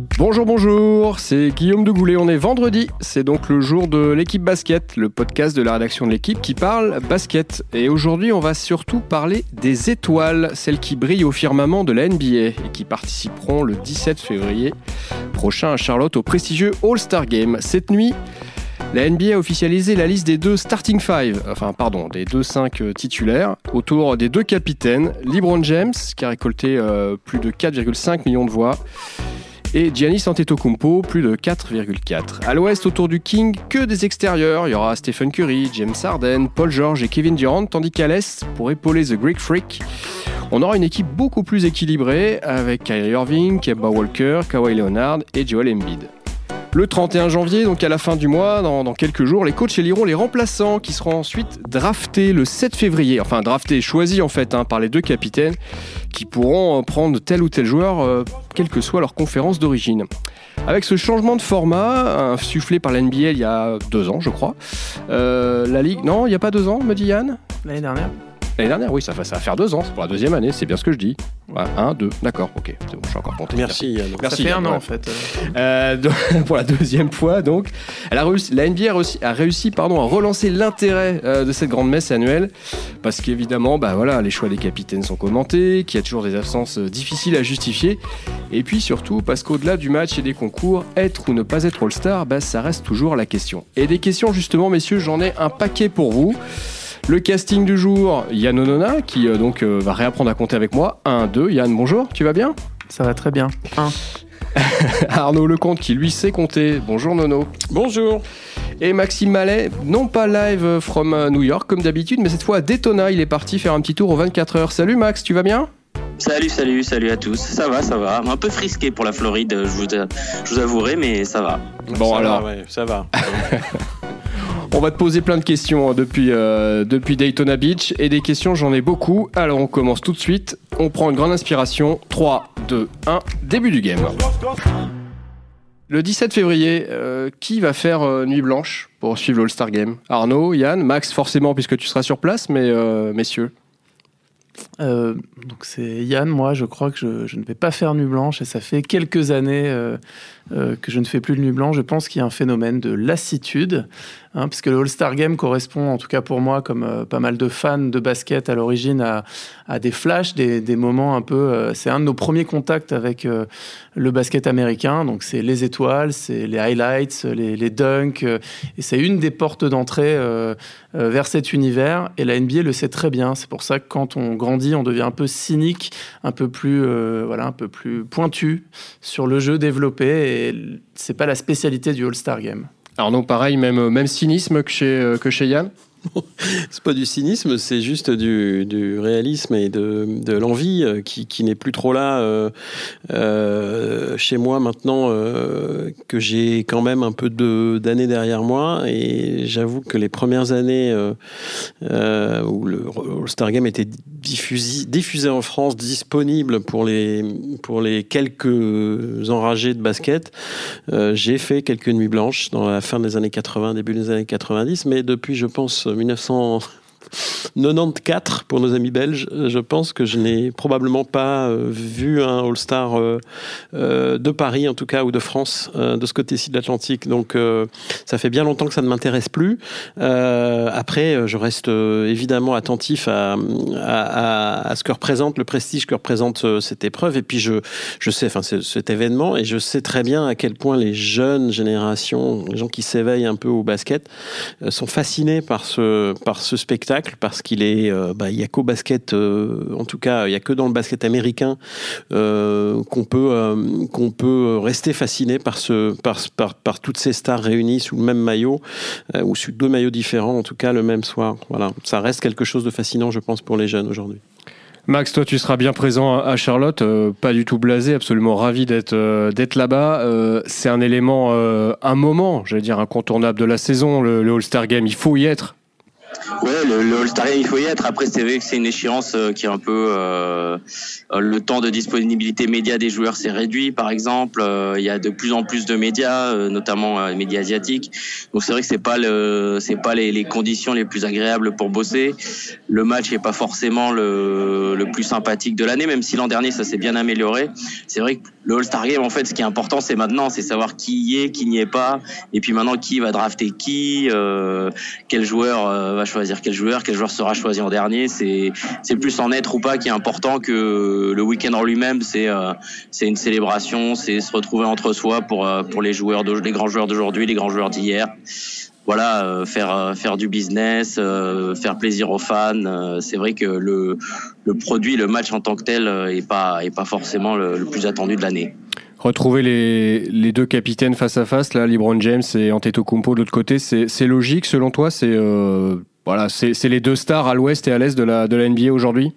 Bonjour, bonjour, c'est Guillaume de Goulet. On est vendredi, c'est donc le jour de l'équipe basket, le podcast de la rédaction de l'équipe qui parle basket. Et aujourd'hui, on va surtout parler des étoiles, celles qui brillent au firmament de la NBA et qui participeront le 17 février prochain à Charlotte au prestigieux All-Star Game. Cette nuit, la NBA a officialisé la liste des deux starting five, enfin pardon, des deux cinq euh, titulaires, autour des deux capitaines, LeBron James, qui a récolté euh, plus de 4,5 millions de voix, et Giannis Antetokounmpo, plus de 4,4. À l'ouest, autour du King, que des extérieurs. Il y aura Stephen Curry, James Harden, Paul George et Kevin Durant, tandis qu'à l'est, pour épauler The Greek Freak, on aura une équipe beaucoup plus équilibrée avec Kyrie Irving, Kemba Walker, Kawhi Leonard et Joel Embiid. Le 31 janvier, donc à la fin du mois, dans, quelques jours, les coachs éliront les remplaçants qui seront ensuite draftés le 7 février. Enfin, draftés, choisis en fait hein, par les deux capitaines qui pourront euh, prendre tel ou tel joueur, euh, quelle que soit leur conférence d'origine. Avec ce changement de format, insufflé par l'NBA il y a deux ans, je crois, euh, la Ligue. Non, il n'y a pas deux ans, me dit Yann? L'année dernière L'année dernière, oui, ça, va- ça va faire deux ans, c'est pour la deuxième année, c'est bien ce que je dis. Ouais, un, deux, d'accord, ok, c'est bon, je suis encore compté. Merci Yann. Merci, Ça fait un an ouais. en fait. euh. Euh, donc, pour la deuxième fois, donc, elle a réussi, la NBA a réussi, a réussi, pardon, à relancer l'intérêt euh, de cette grande messe annuelle, parce qu'évidemment, bah voilà, les choix des capitaines sont commentés, qu'il y a toujours des absences euh, difficiles à justifier, et puis surtout parce qu'au-delà du match et des concours, être ou ne pas être All-Star, bah, ça reste toujours la question. Et des questions justement, messieurs, j'en ai un paquet pour vous. Le casting du jour, Yann Onona, qui euh, donc euh, va réapprendre à compter avec moi. 1, 2, Yann, bonjour, tu vas bien? Ça va très bien. Un. Arnaud Lecomte qui lui sait compter. Bonjour Nono. Bonjour. Et Maxime Mallet, non pas live from euh, New York comme d'habitude, mais cette fois à Daytona. Il est parti faire un petit tour aux 24 heures. Salut Max, tu vas bien? Salut, salut, salut à tous. Ça va, ça va. Un peu frisqué pour la Floride, je vous, je vous avouerai, mais ça va. Bon Ça alors, va, ouais, ça va. On va te poser plein de questions hein, depuis, euh, depuis Daytona Beach. Et des questions, j'en ai beaucoup. Alors on commence tout de suite. On prend une grande inspiration. 3, 2, 1, début du game. Le 17 février, euh, qui va faire euh, Nuit Blanche pour suivre l'All-Star Game? Arnaud, Yann, Max forcément puisque tu seras sur place, mais euh, messieurs. Donc c'est Yann, moi je crois que je ne vais pas faire nuit blanche et ça fait quelques années euh, que je ne fais plus de nuit blanche. Je pense qu'il y a un phénomène de lassitude, hein, puisque le All-Star Game correspond, en tout cas pour moi, comme euh, pas mal de fans de basket à l'origine, à, des flashs, des, moments un peu... euh, c'est un de nos premiers contacts avec le basket américain, donc c'est les étoiles, c'est les highlights, les, les dunks, et c'est une des portes d'entrée vers cet univers. Et la NBA le sait très bien. C'est pour ça que quand on grandit, on devient un peu cynique, un peu plus, voilà, un peu plus pointu sur le jeu développé. C'est pas la spécialité du All-Star Game. Arnaud, pareil, même, même cynisme que chez, euh, que chez Yann? C'est pas du cynisme, c'est juste du, réalisme et de, l'envie euh, qui, n'est plus trop là euh, euh, chez moi maintenant que j'ai quand même un peu d'années derrière moi. Et j'avoue que les premières années où le All-Star Game était diffusé, en France, disponible pour les, pour les quelques enragés de basket, j'ai fait quelques nuits blanches dans la fin des années 80, début des années 90, mais depuis, je pense, 1900 1994, pour nos amis belges, euh, je pense que je n'ai probablement pas euh, vu un All-Star euh, de Paris, en tout cas, ou de France, de ce côté-ci de l'Atlantique. Donc, ça fait bien longtemps que ça ne m'intéresse plus. Après, je reste évidemment attentif à, à, à- ce que représente le prestige que représente cette épreuve. Et puis, je, je sais, enfin, cet événement, et je sais très bien à quel point les jeunes générations, les gens qui s'éveillent un peu au basket, sont fascinés par ce, par ce spectacle parce qu'il est, euh, bah, y a qu'au basket, euh, en tout cas, il y a que dans le basket américain euh, qu'on peut, rester fasciné par toutes ces stars réunies sous le même maillot ou sous deux maillots différents, en tout cas le même soir. Voilà, ça reste quelque chose de fascinant, je pense, pour les jeunes aujourd'hui. Max, toi, tu seras bien présent à Charlotte, pas du tout blasé, absolument ravi d'être là-bas. C'est un élément, un moment, j'allais dire incontournable de la saison, le All-Star Game. Il faut y être. Ouais, le, le All-Star Game, il faut y être. Après, c'est vrai que c'est une échéance euh, qui est un peu euh, le temps de disponibilité média des joueurs s'est réduit, par exemple. Euh, il y a de plus en plus de médias, notamment les médias asiatiques. Donc c'est vrai que c'est pas le, c'est pas les, les, conditions les plus agréables pour bosser. Le match n'est pas forcément le, le plus sympathique de l'année, même si l'an dernier ça s'est bien amélioré. C'est vrai que le All-Star Game, en fait, ce qui est important, c'est maintenant, c'est savoir qui y est, qui n'y est pas, et puis maintenant qui va drafter qui, quel joueur va choisir quel joueur, quel joueur sera choisi en dernier. C'est plus en être ou pas qui est important que le week-end en lui-même. C'est euh, une célébration, c'est se retrouver entre soi pour euh, pour les joueurs, de, les grands joueurs d'aujourd'hui, les grands joueurs d'hier. Voilà, euh, faire faire du business, faire plaisir aux fans. c'est vrai que le le produit, le match en tant que tel, est pas est pas forcément le, plus attendu de l'année retrouver les, les, deux capitaines face à face, là, LeBron James et Antetokounmpo de l'autre côté, c'est logique selon toi? C'est voilà, c'est les deux stars à l'ouest et à l'est de la, de la NBA aujourd'hui?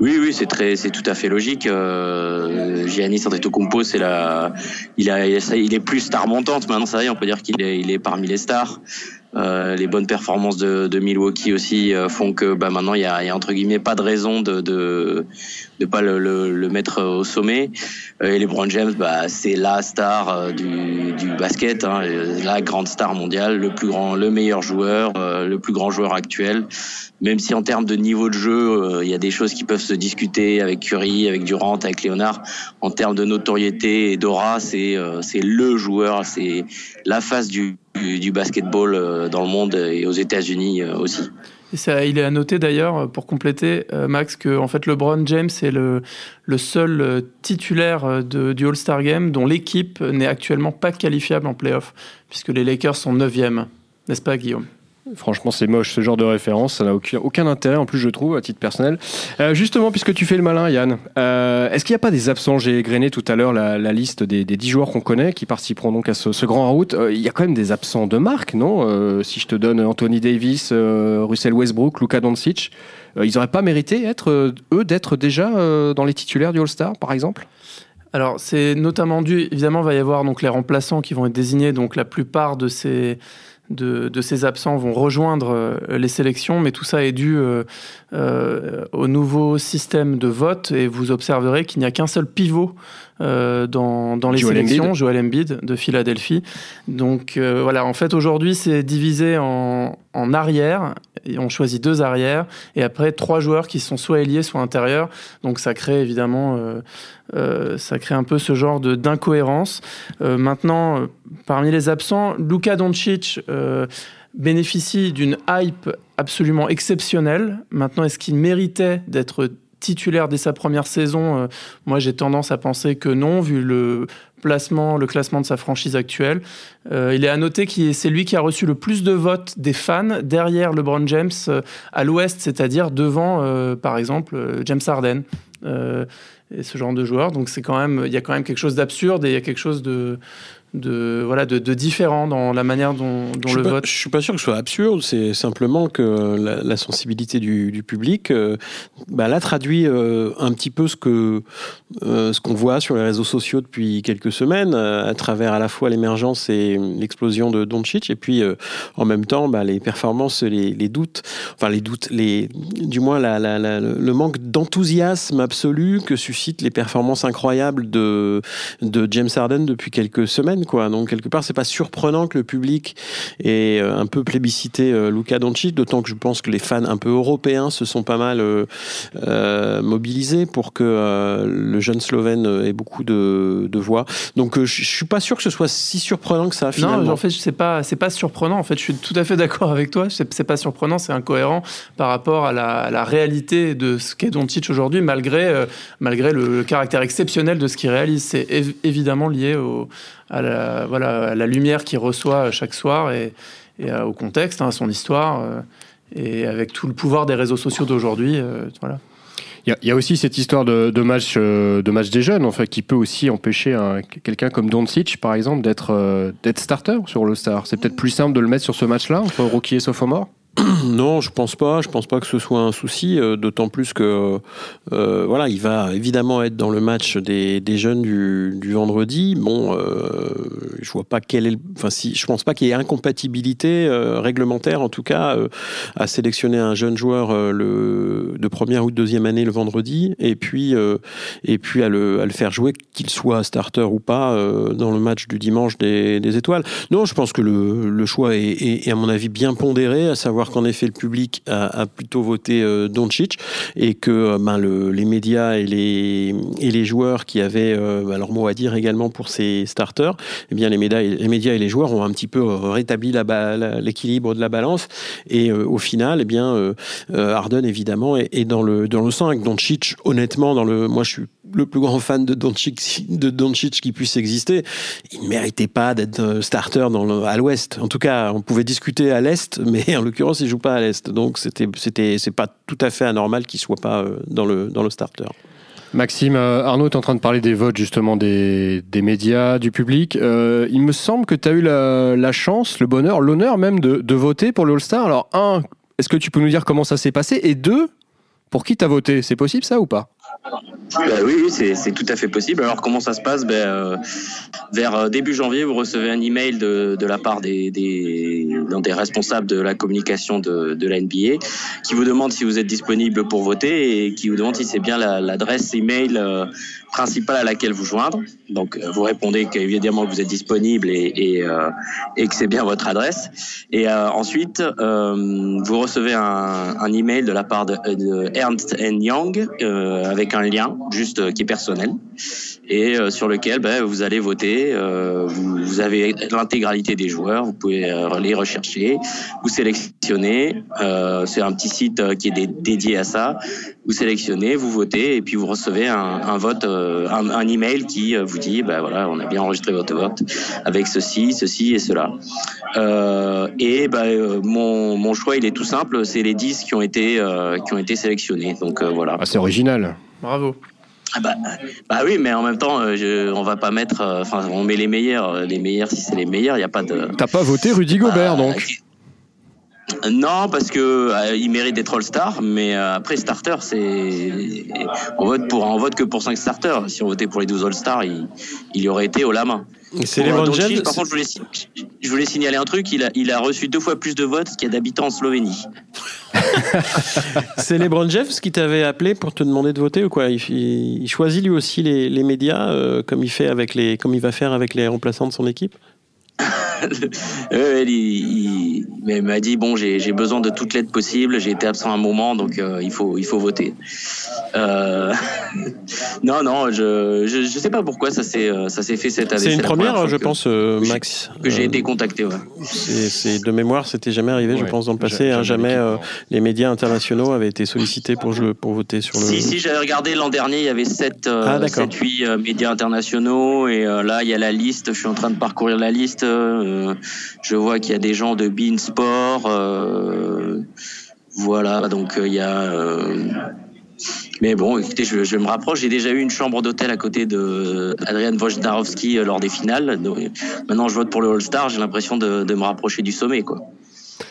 Oui, oui, c'est très, c'est tout à fait logique. Euh, Giannis Antetokounmpo, c'est la, il a, il est plus star montante maintenant. Ça y est, on peut dire qu'il est, il est parmi les stars. Euh, les bonnes performances de, de Milwaukee aussi euh, font que bah, maintenant il y a, y a, entre guillemets pas de raison de de, de pas le, le, le, mettre au sommet. Euh, et LeBron James, bah, c'est la star euh, du, du basket, hein, la grande star mondiale, le plus grand, le meilleur joueur, le plus grand joueur actuel. Même si en termes de niveau de jeu, il y a des choses qui peuvent se discuter avec Curry, avec Durant, avec Leonard. En termes de notoriété et d'aura, c'est c'est le joueur, c'est la face du du, basketball euh, dans le monde et aux États-Unis euh, aussi. Ça, il est à noter d'ailleurs, pour compléter, euh, Max, que en fait, LeBron James est le, seul titulaire du All-Star Game dont l'équipe n'est actuellement pas qualifiable en playoff, puisque les Lakers sont 9e. N'est-ce pas, Guillaume? Franchement, c'est moche ce genre de référence, ça n'a aucun, intérêt en plus, je trouve, à titre personnel. Euh, justement, puisque tu fais le malin, Yann, euh, est-ce qu'il n'y a pas des absents J'ai égrené tout à l'heure la, liste des, des 10 joueurs qu'on connaît qui participeront donc à ce, grand route. Euh, il y a quand même des absents de marque, non? Si je te donne Anthony Davis, Russell Westbrook, Luka Doncic, ils n'auraient pas mérité, être, eux, d'être déjà dans les titulaires du All-Star, par exemple? Alors, c'est notamment dû, évidemment, il va y avoir donc les remplaçants qui vont être désignés, donc la plupart de ces, de, de, ces absents vont rejoindre euh, les sélections, mais tout ça est dû euh, euh, au nouveau système de vote et vous observerez qu'il n'y a qu'un seul pivot euh, dans, dans, les Joel sélections, Embiid. Joel Embiid de Philadelphie. Donc voilà, en fait aujourd'hui c'est divisé en, en arrière, et on choisit deux arrières, et après trois joueurs qui sont soit ailiers, soit intérieurs. Donc ça crée évidemment, ça crée un peu ce genre d'incohérence. Maintenant, parmi les absents, Luka Doncic bénéficie d'une hype absolument exceptionnelle. Maintenant, est-ce qu'il méritait d'être titulaire dès sa première saison, euh, moi j'ai tendance à penser que non, vu le placement, le classement de sa franchise actuelle. Euh, il est à noter que c'est lui qui a reçu le plus de votes des fans derrière LeBron James euh, à l'ouest, c'est-à-dire devant, euh, par exemple, James Harden. et ce genre de joueur. Donc c'est quand même, il y a quand même quelque chose d'absurde et il y a quelque chose de, de voilà de, de, différent dans la manière dont, dont le pas, vote. Je suis pas sûr que ce soit absurde. C'est simplement que la, la sensibilité du, du public, euh, bah, là traduit euh, un petit peu ce que euh, ce qu'on voit sur les réseaux sociaux depuis quelques semaines, à travers à la fois l'émergence et l'explosion de Doncic, et puis en même temps bah, les performances, les, les, doutes, enfin les doutes, les du moins la, la, le manque d'enthousiasme absolu que suscitent les performances incroyables de de James Harden depuis quelques semaines quoi. Donc quelque part, c'est pas surprenant que le public ait un peu plébiscité euh, Luka Doncic, d'autant que je pense que les fans un peu européens se sont pas mal euh, euh, mobilisés pour que euh, le jeune Slovène ait beaucoup de, de voix. Donc je, je suis pas sûr que ce soit si surprenant que ça. Finalement. Non, en fait, c'est pas c'est pas surprenant. En fait, je suis tout à fait d'accord avec toi. C'est pas surprenant, c'est incohérent par rapport à la, à la, réalité de ce qu'est Doncic aujourd'hui, malgré euh, malgré le, le, caractère exceptionnel de ce qu'il réalise. C'est év évidemment lié au à la, voilà, la lumière qu'il reçoit chaque soir et, et au contexte, hein, à son histoire, euh, et avec tout le pouvoir des réseaux sociaux d'aujourd'hui. Euh, voilà. Il y, a aussi cette histoire de, de, match, euh, de match des jeunes, en fait, qui peut aussi empêcher quelqu'un comme Doncic, par exemple, d'être euh, starter sur le Star. C'est peut-être plus simple de le mettre sur ce match-là, entre rookie et sophomore? Non, je pense pas. Je pense pas que ce soit un souci. Euh, d'autant plus que euh, voilà, il va évidemment être dans le match des, des jeunes du, du, vendredi. Bon, euh, je vois pas quel est. Enfin, si je pense pas qu'il y ait incompatibilité euh, réglementaire, en tout cas, euh, à sélectionner un jeune joueur le de première ou de deuxième année le vendredi, et puis et puis à le, à le faire jouer, qu'il soit starter ou pas, dans le match du dimanche des, des étoiles. Non, je pense que le, le choix est, est, est, à mon avis bien pondéré, à savoir qu'en effet le public a, plutôt voté Doncic et que ben, le, les médias et les, joueurs qui avaient euh, bah, leur mot à dire également pour ces starters, eh les médias, et les joueurs ont un petit peu euh, rétabli l'équilibre de la balance. Et euh, au final, eh euh, Harden évidemment est, dans le dans le 5. Doncic, honnêtement, le, moi je suis le plus grand fan de Doncic, qui puisse exister. Il ne méritait pas d'être starter à l'Ouest. En tout cas, on pouvait discuter à l'Est, mais en l'occurrence, il joue pas à l'Est. Donc c'était pas tout à fait anormal qu'il soit pas dans le dans le starter. Maxime, euh, Arnaud est en train de parler des votes justement des, médias, du public. Euh, il me semble que tu as eu la, chance, le bonheur, l'honneur même de, de, voter pour le All-Star. Alors, un, est-ce que tu peux nous dire comment ça s'est passé? Et deux, pour qui tu as voté? C'est possible ça ou pas? Ben oui, c'est tout à fait possible. Alors comment ça se passe? Ben, euh, Vers début janvier, vous recevez un email de, de la part des, des, des, responsables de la communication de, de, la NBA qui vous demande si vous êtes disponible pour voter et qui vous demande si c'est bien l'adresse la, email euh, principale à laquelle vous joindre. Donc euh, vous répondez qu'évidemment vous êtes disponible et, et, euh, et que c'est bien votre adresse. Et euh, ensuite, vous recevez un, un, email de la part de, de Ernst Young avec un lien juste qui est personnel et euh, sur lequel ben, vous allez voter. Euh, vous, vous, avez l'intégralité des joueurs, vous pouvez euh, les rechercher, vous sélectionnez. c'est un petit site qui est dédié à ça. Vous sélectionnez, vous votez et puis vous recevez un, un vote, un, un, email qui vous dit ben voilà, on a bien enregistré votre vote avec ceci, ceci et cela. et ben, mon, mon choix il est tout simple, c'est les 10 qui ont été qui ont été sélectionnés. Donc voilà. Ah, c'est original. Bravo. Ah bah, bah, oui, mais en même temps, euh, je, on va pas mettre. Enfin, euh, on met les meilleurs. Les meilleurs, si c'est les meilleurs, il n'y a pas de. T'as pas voté Rudy Gobert, bah, donc non, parce que euh, il mérite d'être All-Star, mais euh, après starter, c'est on vote pour on vote que pour 5 starters. Si on votait pour les 12 All-Stars, il, il y aurait été au la main. C'est les James. Par contre, je voulais, je voulais signaler un truc. Il a, il a reçu deux fois plus de votes qu'il y a d'habitants en Slovénie. c'est LeBron James qui t'avait appelé pour te demander de voter ou quoi? Il, choisit lui aussi les, les médias euh, comme il fait avec les, comme il va faire avec les remplaçants de son équipe? Il, il, il m'a dit bon j'ai besoin de toute l'aide possible j'ai été absent un moment donc euh, il faut il faut voter. Euh... non non je, je, je sais pas pourquoi ça s'est ça s'est fait cette année c'est une première je que, pense euh, Max. que j'ai été contacté ouais. c'est de mémoire c'était jamais arrivé ouais, je pense dans le passé hein, jamais euh, les médias internationaux avaient été sollicités pour jouer, pour voter sur le si si j'avais regardé l'an dernier il y avait 7 ah, 7 8 médias internationaux et là il y a la liste je suis en train de parcourir la liste euh, je vois qu'il y a des gens de Bean Sport. Euh, voilà, donc il y a. Mais bon, écoutez, je, me rapproche. J'ai déjà eu une chambre d'hôtel à côté de Adrian Wojnarowski lors des finales. Maintenant, je vote pour le All-Star. J'ai l'impression de, me rapprocher du sommet, quoi.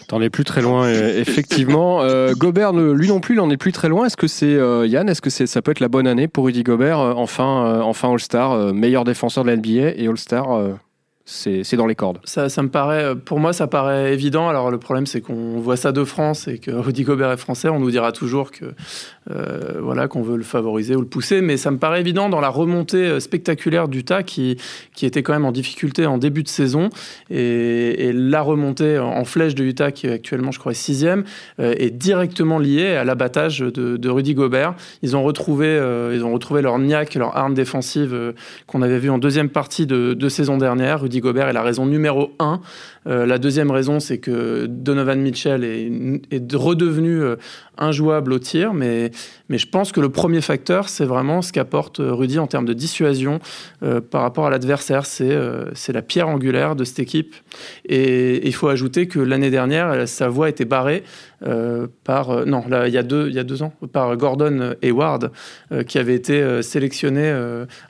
T'en es plus très loin, effectivement. Euh, Gobert, lui non plus, il en est plus très loin. Est-ce que c'est euh, Yann Est-ce que ça peut être la bonne année pour Rudy Gobert, euh, enfin, enfin All-Star, meilleur défenseur de la NBA et All-Star c'est dans les cordes. Ça, me paraît, pour moi, ça paraît évident. Alors le problème, c'est qu'on voit ça de France et que Rudy Gobert est français. On nous dira toujours que euh, voilà qu'on veut le favoriser ou le pousser, mais ça me paraît évident dans la remontée euh, spectaculaire d'Utah qui qui était quand même en difficulté en début de saison et, la remontée en flèche de Utah qui est actuellement, je crois, sixième, euh, est directement liée à l'abattage de, Rudy Gobert. Ils ont retrouvé, euh, ils ont retrouvé leur niaque, leur arme défensive euh, qu'on avait vu en deuxième partie de, de saison dernière. Rudy Gobert est la raison numéro un. Euh, la deuxième raison, c'est que Donovan Mitchell est, redevenu injouable au tir, mais, mais je pense que le premier facteur, c'est vraiment ce qu'apporte Rudy en termes de dissuasion euh, par rapport à l'adversaire. C'est euh, la pierre angulaire de cette équipe. Et il faut ajouter que l'année dernière, sa voie était barrée euh, par, non, il, y a deux, il y a deux ans, par Gordon Hayward, qui avait été sélectionné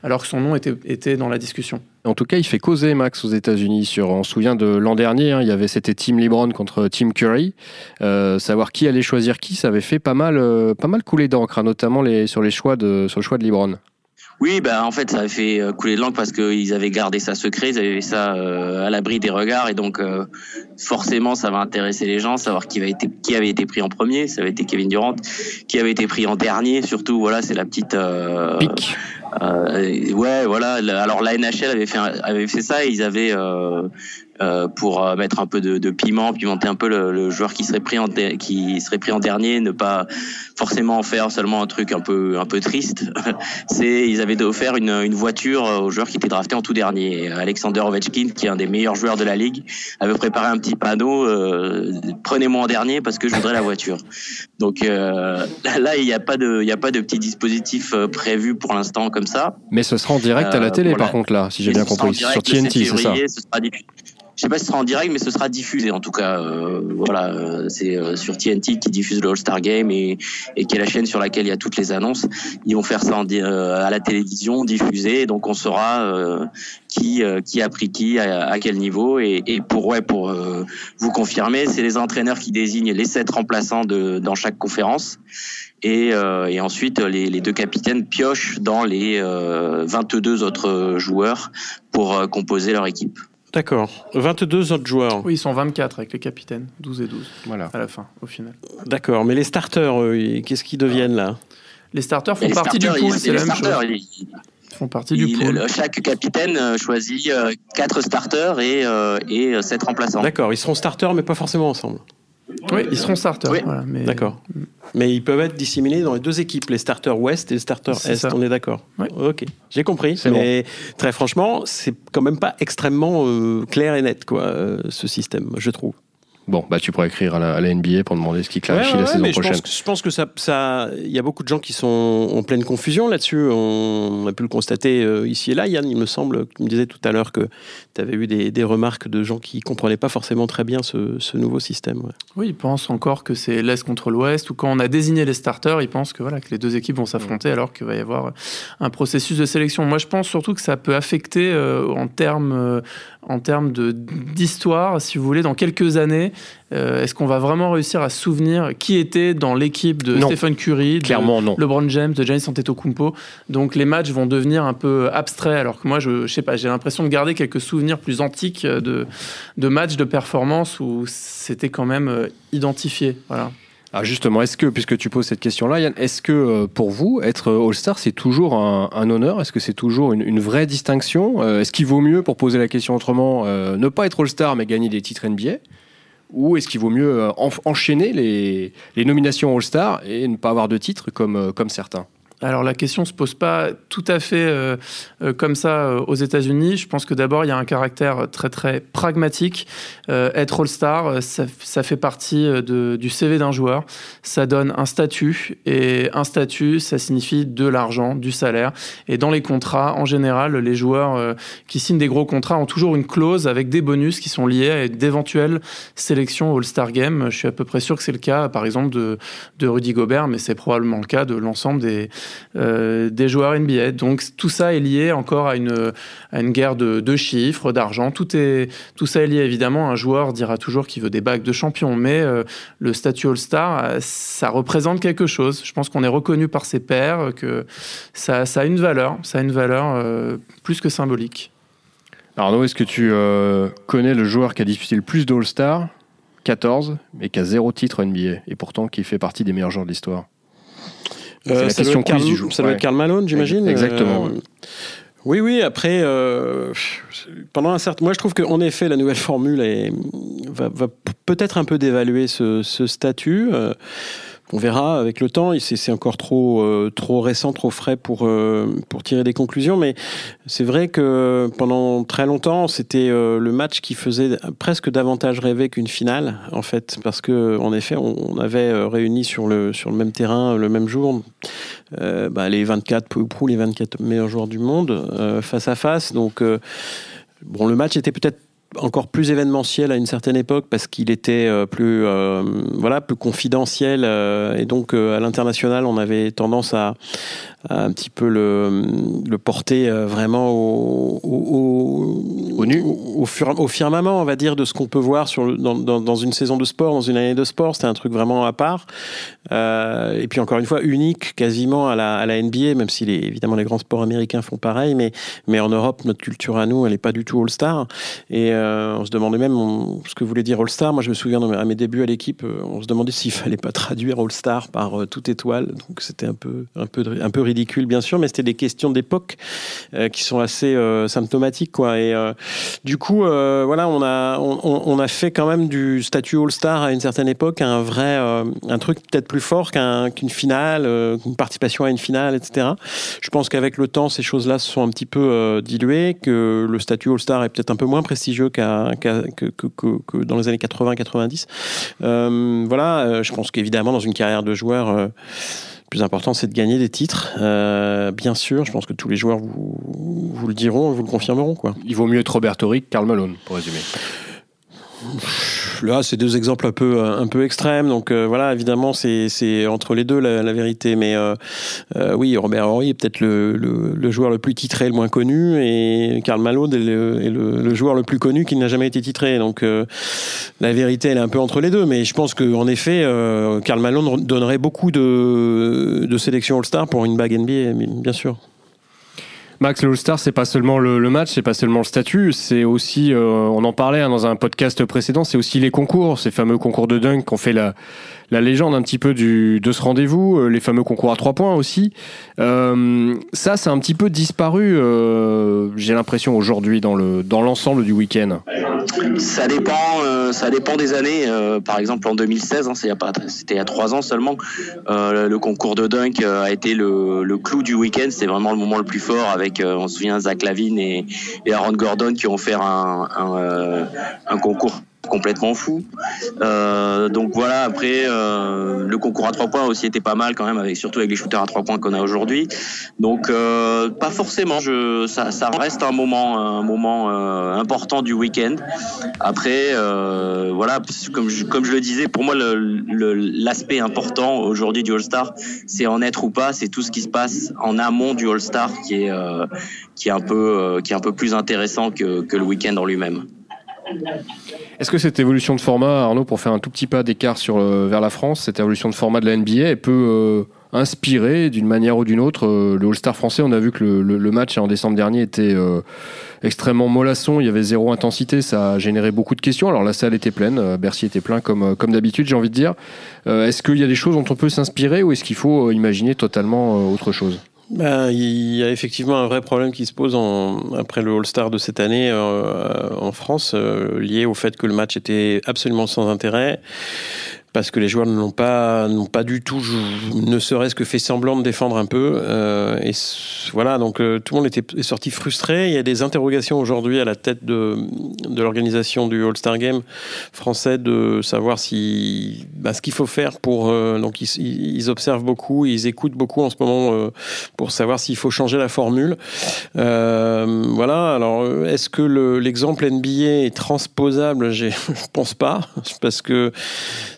alors que son nom était, était dans la discussion. En tout cas, il fait causer Max aux États-Unis. Sur, on se souvient de l'an dernier, hein, il y avait c'était Team LeBron contre Team Curry. Euh, savoir qui allait choisir qui, ça avait fait pas mal, euh, pas mal couler d'encre, hein, notamment les, sur les choix de, sur le choix de LeBron. Oui, bah en fait, ça avait fait euh, couler de l'encre parce qu'ils avaient gardé ça secret, ils avaient fait ça euh, à l'abri des regards, et donc euh, forcément, ça va intéresser les gens, savoir qui avait été qui avait été pris en premier, ça avait été Kevin Durant, qui avait été pris en dernier, surtout. Voilà, c'est la petite. Euh, Pic. Euh, ouais, voilà. Alors la NHL avait fait avait fait ça, et ils avaient euh, euh, pour euh, mettre un peu de, de piment, pimenter un peu le, le joueur qui serait pris en qui serait pris en dernier, ne pas forcément en faire seulement un truc un peu un peu triste. C'est ils avaient offert une, une voiture aux joueurs qui étaient draftés en tout dernier. Alexander Ovechkin, qui est un des meilleurs joueurs de la ligue, avait préparé un petit panneau euh, prenez-moi en dernier parce que je voudrais la voiture. Donc là, là, il n'y a pas de il y a pas de petit dispositif prévu pour l'instant comme ça. Mais ce sera en direct à la télé, par contre, là, si j'ai bien compris. Sur le 7 TNT, c'est ça ce sera. Je sais pas si ce sera en direct, mais ce sera diffusé en tout cas. Euh, voilà, c'est euh, sur TNT qui diffuse le All-Star Game et, et qui est la chaîne sur laquelle il y a toutes les annonces. Ils vont faire ça en, euh, à la télévision, diffusé, donc on saura euh, qui euh, qui a pris qui, à, quel niveau. Et, et pour ouais, pour euh, vous confirmer, c'est les entraîneurs qui désignent les sept remplaçants de, dans chaque conférence. Et, euh, et ensuite, les, les deux capitaines piochent dans les euh, 22 autres joueurs pour composer leur équipe. D'accord. 22 autres joueurs. Oui, ils sont 24 avec les capitaines, 12 et 12 Voilà. à la fin, au final. D'accord. Mais les starters, qu'est-ce qu'ils deviennent là? Les starters font les partie starters, du pool, ils- c'est les la même chose. starters, ils- Ils font partie du pool. le- chaque capitaine euh, choisit euh, quatre starters et, euh, et euh, sept remplaçants. D'accord. Ils seront starters, mais pas forcément ensemble. Oui, ils seront starters. Oui. voilà, mais- D'accord. Mais ils peuvent être disséminés dans les deux équipes, les starters ouest et les starters est. ça. On est d'accord. Oui. Ok. J'ai compris. Mais très franchement, c'est quand même pas extrêmement euh, clair et net, quoi, euh, ce système, je trouve. Bon, bah tu pourrais écrire à la, à la NBA pour demander ce qui clarifie Ouais, ouais, la ouais, saison mais je prochaine. pense, que- je pense que ça, ça, il y a beaucoup de gens qui sont en pleine confusion là-dessus. On a pu le constater euh, ici et là. Yann, il me semble, tu me disais tout à l'heure que tu avais eu des, des remarques de gens qui comprenaient pas forcément très bien ce, ce nouveau système. ouais. Oui, ils pensent encore que c'est l'Est contre l'Ouest, ou quand on a désigné les starters, ils pensent que, voilà, que les deux équipes vont s'affronter alors qu'il va y avoir un processus de sélection. Moi, je pense surtout que ça peut affecter euh, en termes euh, en termes de- d'histoire, si vous voulez, dans quelques années. Euh, Est-ce qu'on va vraiment réussir à se souvenir qui était dans l'équipe de Non. Stephen Curry, de non. LeBron James, de Giannis Antetokounmpo? Donc les matchs vont devenir un peu abstraits, alors que moi, je, je sais pas, j'ai l'impression de garder quelques souvenirs plus antiques de, de matchs, de performances où c'était quand même euh, identifié. Voilà. Ah, justement, est-ce que, puisque tu poses cette question-là, Yann, est-ce que euh, pour vous, être All-Star, c'est toujours un, un honneur? Est-ce que c'est toujours une, une vraie distinction? Est-ce qu'il vaut mieux, pour poser la question autrement, euh, ne pas être All-Star mais gagner des titres NBA Ou est-ce qu'il vaut mieux euh, en- enchaîner les, nominations All-Star et ne pas avoir de comme, euh, comme certains? Alors la question se pose pas tout à fait euh, euh, comme ça euh, aux États-Unis. Je pense que d'abord il y a un caractère très très pragmatique. Euh, être All-Star, euh, ça, ça fait partie euh, de- du CV d'un joueur. Ça donne un statut et un statut, ça signifie de l'argent, du salaire. Et dans les contrats, en général, les joueurs euh, qui signent des gros contrats ont toujours une clause avec des bonus qui sont liés à d'éventuelles sélections All-Star Game. Je suis à peu près sûr que c'est le cas, par exemple, de, de Rudy Gobert, mais c'est probablement le cas de l'ensemble des, euh, des joueurs NBA. Donc tout ça est lié encore à une, guerre de, chiffres, d'argent. Tout, tout ça est lié évidemment. Un joueur dira toujours qu'il veut des bagues de champion, mais euh, le statut All-Star, euh, ça représente quelque chose. Je pense qu'on est reconnu par ses pairs, que ça, a une valeur, ça a une valeur plus que symbolique. Arnaud, est-ce que tu connais le joueur qui a disputé le plus d'All-Star 14, mais qui a zéro titre NBA, et pourtant qui fait partie des meilleurs joueurs de l'histoire C'est la Euh, question Karl- du jour. Ça doit Ouais. être Karl Malone, j'imagine. Exactement, Euh. Oui, oui. Après, euh, pendant un certain, moi je trouve qu'en effet la nouvelle formule est, va, va peut-être un peu dévaluer ce, ce statut. On verra avec le temps. C'est encore trop euh, trop récent, trop frais pour euh, pour tirer des conclusions. Mais c'est vrai que pendant très longtemps, c'était euh, le match qui faisait presque davantage rêver qu'une finale, en fait, parce que en effet, on, avait réuni sur le sur le même terrain le même jour bah, les 24 peu ou prou les 24 meilleurs joueurs du monde face à face. Donc bon, le match était peut-être encore plus événementiel à une certaine époque parce qu'il était euh, plus euh, voilà plus confidentiel euh, et donc euh, à l'international on avait tendance à un petit peu le, le porter vraiment au, au, au, nu, au, au, firmament, on va dire, de ce qu'on peut voir sur, dans, dans, dans, une saison de sport, dans une année de sport. C'était un truc vraiment à part. et puis encore une fois, unique quasiment à la, à la NBA, même si les, évidemment les grands sports américains font pareil, mais, mais en Europe, notre culture à nous, elle n'est pas du tout All-Star. Et on se demandait même ce que voulait dire All-Star. Moi, je me souviens à mes débuts à l'équipe, on se demandait s'il fallait pas traduire All-Star par toute étoile. Donc c'était un peu, un, peu, un peu ridicule, bien sûr, mais c'était des questions d'époque euh, qui sont assez euh, symptomatiques. Quoi. Et euh, du coup, voilà, on a, on, a fait quand même du statut All-Star à une certaine époque un vrai, un truc peut-être plus fort qu'une finale, une participation à une finale, etc. Je pense qu'avec le temps, ces choses-là se sont un petit peu diluées, que le statut All-Star est peut-être un peu moins prestigieux que, que, dans les années 80-90. voilà, je pense qu'évidemment, dans une carrière de joueur, plus important, c'est de gagner des titres. Euh, bien sûr, je pense que tous les joueurs vous, vous le diront, vous le confirmeront. Quoi. Il vaut mieux être Roberto Rick qu'Karl Malone, pour résumer là, c'est deux exemples un peu un peu extrêmes. Donc euh, voilà, évidemment, c'est c'est entre les deux la, vérité. Mais euh, euh, oui, Robert Horry est peut-être le, le, joueur le plus titré, le moins connu, et Karl Malone est le, joueur le plus connu qui n'a jamais été titré. Donc la vérité, elle est un peu entre les deux. Mais je pense qu'en effet, Karl Malone donnerait beaucoup de de sélections All-Star pour une bague NBA, bien sûr. Max, le All-Star, c'est pas seulement le, le match, c'est pas seulement le statut, c'est aussi, euh, on en parlait hein, dans un podcast précédent, c'est aussi les concours, ces fameux concours de dunk qu'on fait la, la légende un petit peu du, de ce rendez-vous, euh, les fameux concours à trois points aussi. Euh, ça, c'est un petit peu disparu, euh, j'ai l'impression, aujourd'hui dans le dans l'ensemble du week-end. Ça dépend, ça dépend des années. Par exemple, en 2016, hein, c'était il y a trois ans seulement, le concours de dunk a été le, le clou du week-end. C'était vraiment le moment le plus fort avec, on se souvient, Zach Lavine et, et Aaron Gordon qui ont fait un, un concours complètement fou. Euh, donc voilà, après, euh, le concours à trois points aussi était pas mal quand même, avec, surtout avec les shooters à trois points qu'on a aujourd'hui. Donc euh, pas forcément, je, ça, ça, reste un moment, un moment euh, important du week-end. Après, euh, voilà, comme je, comme je le disais, pour moi, l'aspect important aujourd'hui du All-Star, c'est en être ou pas, c'est tout ce qui se passe en amont du All-Star qui est, euh, qui est un peu, qui est un peu plus intéressant que, que le week-end en lui-même. Est-ce que cette évolution de format, Arnaud, pour faire un tout petit pas d'écart euh, vers la France, cette évolution de format de la NBA, peut euh, inspirer d'une manière ou d'une autre euh, le All-Star français? On a vu que le, match en décembre dernier était extrêmement mollasson, il y avait zéro intensité, ça a généré beaucoup de questions. Alors la salle était pleine, Bercy était plein comme, comme d'habitude, j'ai envie de dire. est-ce qu'il y a des choses dont on peut s'inspirer ou est-ce qu'il faut imaginer totalement autre chose? Ben, il y a effectivement un vrai problème qui se pose en, après le All-Star de cette année euh, en France, euh, lié au fait que le match était absolument sans intérêt parce que les joueurs ne l'ont pas, n'ont pas du tout, ne serait-ce que fait semblant de défendre un peu. Euh, et voilà, donc euh, tout le monde était est sorti frustré. Il y a des interrogations aujourd'hui à la tête de, de l'organisation du All-Star Game français de savoir si bah, ce qu'il faut faire pour. Euh, donc ils, observent beaucoup, ils écoutent beaucoup en ce moment pour savoir s'il faut changer la formule. Voilà. Alors est-ce que l'exemple NBA est transposable? Je pense pas, parce que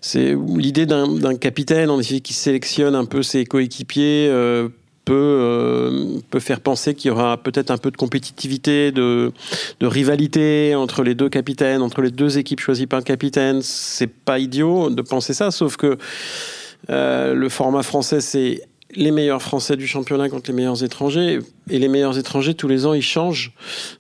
c'est l'idée d'un capitaine en effet qui sélectionne un peu ses coéquipiers euh, peut euh, peut faire penser qu'il y aura peut-être un peu de compétitivité, de, de rivalité entre les deux capitaines, entre les deux équipes choisies par le capitaine. C'est pas idiot de penser ça, sauf que euh, le format français c'est les meilleurs Français du championnat contre les meilleurs étrangers. Et les meilleurs étrangers, tous les ans, ils changent.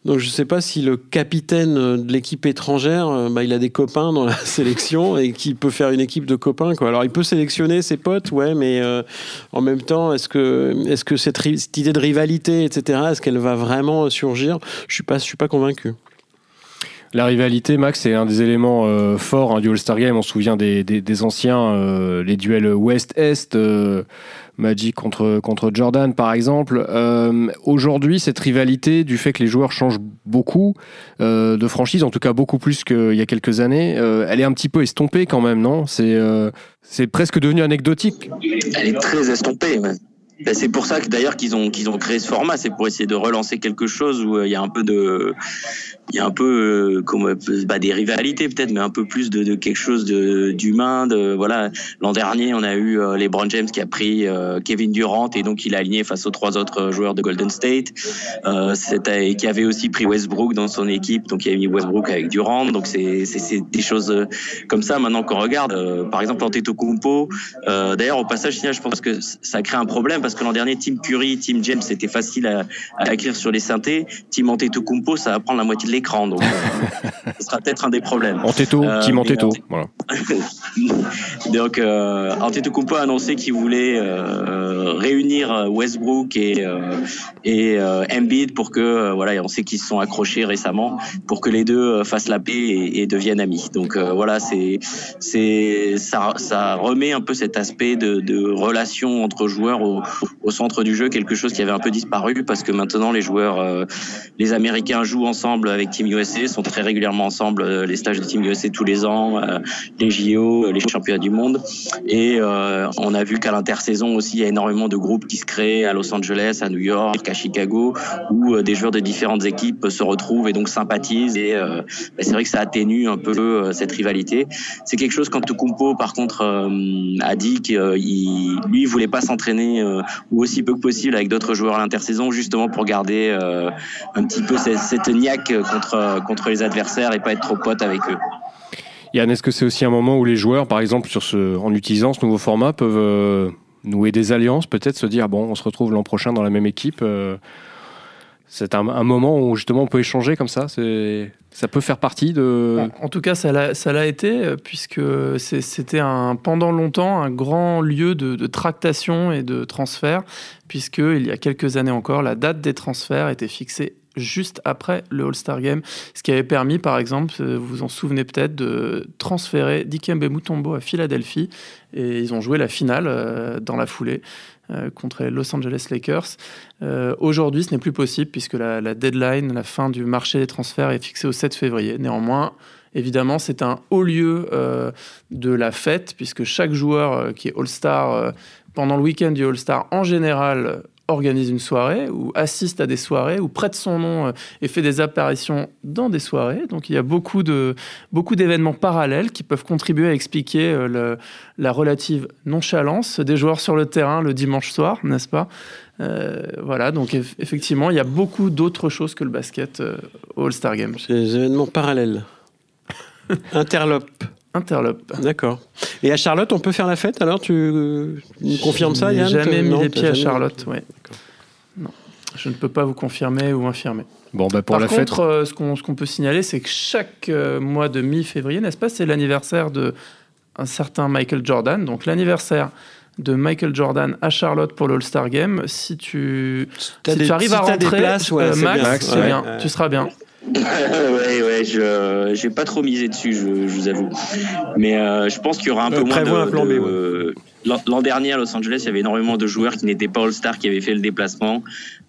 Donc je ne sais pas si le capitaine de l'équipe étrangère, euh, bah, il a des copains dans la sélection et qui peut faire une équipe de copains. Quoi. Alors il peut sélectionner ses potes, ouais, mais euh, en même temps, est-ce que, est-ce que cette, idée de rivalité, etc., est-ce qu'elle va vraiment surgir? Je ne suis, suis pas convaincu. La rivalité, Max, c'est un des éléments euh, forts hein, du All-Star Game. On se souvient des, anciens, euh, les duels Ouest-Est, euh, Magic contre, contre Jordan, par exemple. Euh, aujourd'hui, cette rivalité, du fait que les joueurs changent beaucoup euh, de franchise, en tout cas beaucoup plus qu'il y a quelques années, euh, elle est un petit peu estompée quand même, non? C'est presque devenu anecdotique. Elle est très estompée. Ben c'est pour ça que d'ailleurs qu'ils ont qu'ils ont créé ce format, c'est pour essayer de relancer quelque chose où il y a un peu de il y a un peu comme bah, des rivalités peut-être, mais un peu plus de, de quelque chose d'humain. De voilà, l'an dernier, on a eu les Brown James qui a pris Kevin Durant et donc il a aligné face aux trois autres joueurs de Golden State. C'était qui avait aussi pris Westbrook dans son équipe, donc il a mis Westbrook avec Durant. Donc c'est c'est des choses comme ça maintenant qu'on regarde. par exemple, Antetokounmpo. Euh, D'ailleurs, au passage, je pense que ça crée un problème parce que l'an dernier, Team Curry, Team James, c'était facile à, à, écrire sur les synthés. Team Antetokounmpo, ça va prendre la moitié de l'écran, donc euh, ce sera peut-être un des problèmes. Euh, Team Anteto, voilà. donc euh, Antetokounmpo a annoncé qu'il voulait euh, réunir Westbrook et et Embiid pour que voilà, on sait qu'ils se sont accrochés récemment pour que les deux fassent la paix et, deviennent amis. Donc voilà, c'est ça, remet un peu cet aspect de, relation entre joueurs au, centre du jeu, quelque chose qui avait un peu disparu parce que maintenant les joueurs, euh, les Américains jouent ensemble avec Team USA, sont très régulièrement ensemble, euh, les stages de Team USA tous les ans, euh, les JO, les championnats du monde. Et on a vu qu'à l'intersaison aussi, il y a énormément de groupes qui se créent à Los Angeles, à New York, à Chicago, où des joueurs de différentes équipes se retrouvent et donc sympathisent. Et bah, c'est vrai que ça atténue un peu cette rivalité. C'est quelque chose quand Tukumpo, par contre, a dit qu'il lui voulait pas s'entraîner euh, ou aussi peu que possible avec d'autres joueurs à l'intersaison, justement pour garder euh, un petit peu cette, cette niaque contre contre les adversaires et pas être trop pote avec eux. Yann, est-ce que c'est aussi un moment où les joueurs, par exemple, en utilisant ce nouveau format, peuvent euh, nouer des alliances, peut-être se dire bon, on se retrouve l'an prochain dans la même équipe c'est un, moment où justement on peut échanger comme ça. Ça peut faire partie de. En tout cas, ça l'a été, euh, puisque c'était pendant longtemps un grand lieu de, de, tractation et de transfert, puisque il y a quelques années encore, la date des transferts était fixée juste après le All-Star Game, ce qui avait permis, par exemple, euh, vous vous en souvenez peut-être, de transférer Dikembe Mutombo à Philadelphie, et ils ont joué la finale euh, dans la foulée. Euh, contre les Los Angeles Lakers. Aujourd'hui, ce n'est plus possible puisque la, deadline, la fin du marché des transferts est fixée au 7 février. Néanmoins, évidemment, c'est un haut lieu de la fête puisque chaque joueur qui est All-Star pendant le week-end du All-Star en général organise une soirée ou assiste à des soirées ou prête son nom euh, et fait des apparitions dans des soirées. Donc il y a beaucoup de beaucoup d'événements parallèles qui peuvent contribuer à expliquer euh, le, la relative nonchalance des joueurs sur le terrain le dimanche soir, n'est-ce pas? Euh, Voilà, donc effectivement, il y a beaucoup d'autres choses que le basket All-Star Game. C'est des événements parallèles. Interlope. Interlope. D'accord. Et à Charlotte, on peut faire la fête alors? Tu confirmes ça, Yann? jamais mis les pieds à Charlotte, oui. Non. Je ne peux pas vous confirmer ou infirmer. Bon, bah pour Par la contre, fête. Euh, ce qu'on peut signaler, c'est que chaque euh, mois de mi-février, n'est-ce pas, c'est l'anniversaire de un certain Michael Jordan. Donc l'anniversaire de Michael Jordan à Charlotte pour l'All-Star Game. Si tu, si tu arrives à rentrer, places, ouais, euh, Max, Max bien. tu seras bien. Ouais, ouais, je j'ai pas trop misé dessus, je, je vous avoue. Mais euh, je pense qu'il y aura un peu moins de. Un plan B, ouais. L'an dernier à Los Angeles, il y avait énormément de joueurs qui n'étaient pas All-Star qui avaient fait le déplacement.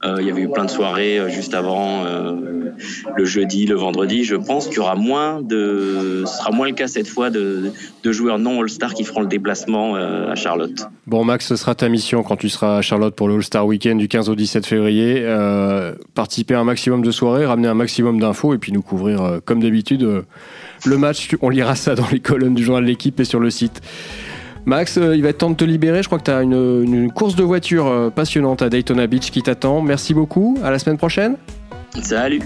Euh, il y avait eu plein de soirées euh, juste avant, euh, le jeudi, le vendredi. Je pense qu'il y aura moins de, ce sera moins le cas cette fois de, joueurs non All-Star qui feront le déplacement à Charlotte. Bon, Max, ce sera ta mission quand tu seras à Charlotte pour le All-Star Weekend du 15 au 17 février. Participer à un maximum de soirées, ramener un maximum d'infos et puis nous couvrir, comme d'habitude, le match. On lira ça dans les colonnes du journal de l'équipe et sur le site. Max, euh, il va être temps de te libérer. Je crois que tu as une, une, course de voiture euh, passionnante à Daytona Beach qui t'attend. Merci beaucoup. À la semaine prochaine. Salut.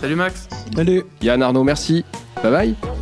Salut Max. Salut. Yann Arnaud, merci. Bye bye.